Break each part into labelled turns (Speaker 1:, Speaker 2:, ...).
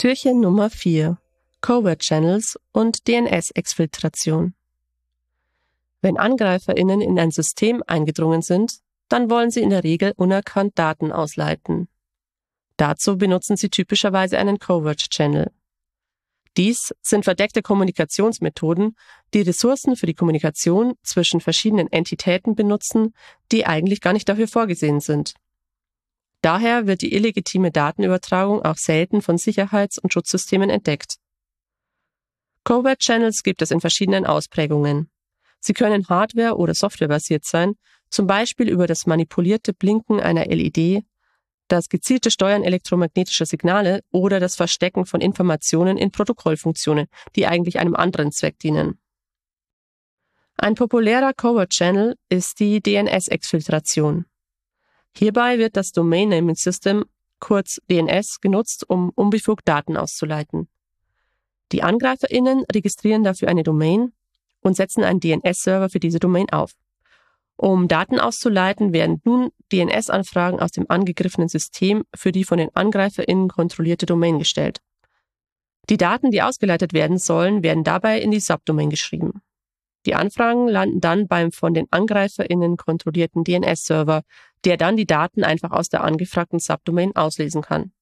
Speaker 1: Türchen Nummer 4 Covert Channels und DNS-Exfiltration. Wenn AngreiferInnen in ein System eingedrungen sind, dann wollen sie in der Regel unerkannt Daten ausleiten. Dazu benutzen sie typischerweise einen Covert Channel. Dies sind verdeckte Kommunikationsmethoden, die Ressourcen für die Kommunikation zwischen verschiedenen Entitäten benutzen, die eigentlich gar nicht dafür vorgesehen sind. Daher wird die illegitime Datenübertragung auch selten von Sicherheits- und Schutzsystemen entdeckt. Covert Channels gibt es in verschiedenen Ausprägungen. Sie können hardware- oder softwarebasiert sein, zum Beispiel über das manipulierte Blinken einer LED, das gezielte Steuern elektromagnetischer Signale oder das Verstecken von Informationen in Protokollfunktionen, die eigentlich einem anderen Zweck dienen. Ein populärer Covert Channel ist die DNS-Exfiltration. Hierbei wird das Domain Naming System, kurz DNS, genutzt, um unbefugt Daten auszuleiten. Die AngreiferInnen registrieren dafür eine Domain und setzen einen DNS-Server für diese Domain auf. Um Daten auszuleiten, werden nun DNS-Anfragen aus dem angegriffenen System für die von den AngreiferInnen kontrollierte Domain gestellt. Die Daten, die ausgeleitet werden sollen, werden dabei in die Subdomain geschrieben. Die Anfragen landen dann beim von den AngreiferInnen kontrollierten DNS-Server, der dann die Daten einfach aus der angefragten Subdomain auslesen kann.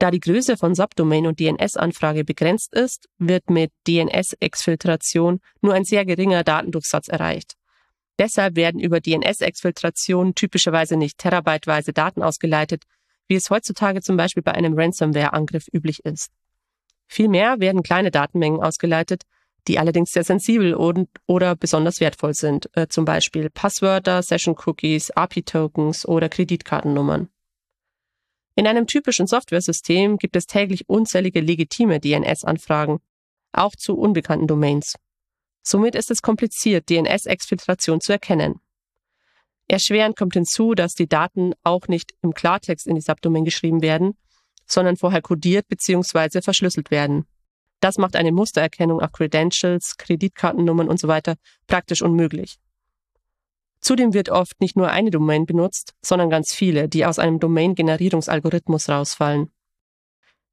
Speaker 1: Da die Größe von Subdomain und DNS-Anfrage begrenzt ist, wird mit DNS-Exfiltration nur ein sehr geringer Datendurchsatz erreicht. Deshalb werden über DNS-Exfiltration typischerweise nicht terabyteweise Daten ausgeleitet, wie es heutzutage zum Beispiel bei einem Ransomware-Angriff üblich ist. Vielmehr werden kleine Datenmengen ausgeleitet, die allerdings sehr sensibel und, oder besonders wertvoll sind, äh, zum Beispiel Passwörter, Session-Cookies, API-Tokens oder Kreditkartennummern. In einem typischen Softwaresystem gibt es täglich unzählige legitime DNS-Anfragen, auch zu unbekannten Domains. Somit ist es kompliziert, DNS-Exfiltration zu erkennen. Erschwerend kommt hinzu, dass die Daten auch nicht im Klartext in die Subdomain geschrieben werden, sondern vorher codiert bzw. verschlüsselt werden. Das macht eine Mustererkennung auf Credentials, Kreditkartennummern usw. So praktisch unmöglich. Zudem wird oft nicht nur eine Domain benutzt, sondern ganz viele, die aus einem Domain-Generierungsalgorithmus rausfallen.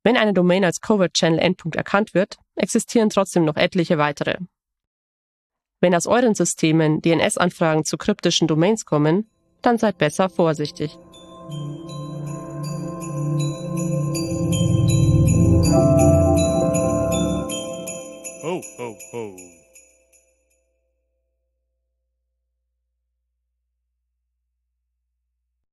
Speaker 1: Wenn eine Domain als Covert Channel Endpunkt erkannt wird, existieren trotzdem noch etliche weitere. Wenn aus euren Systemen DNS-Anfragen zu kryptischen Domains kommen, dann seid besser vorsichtig.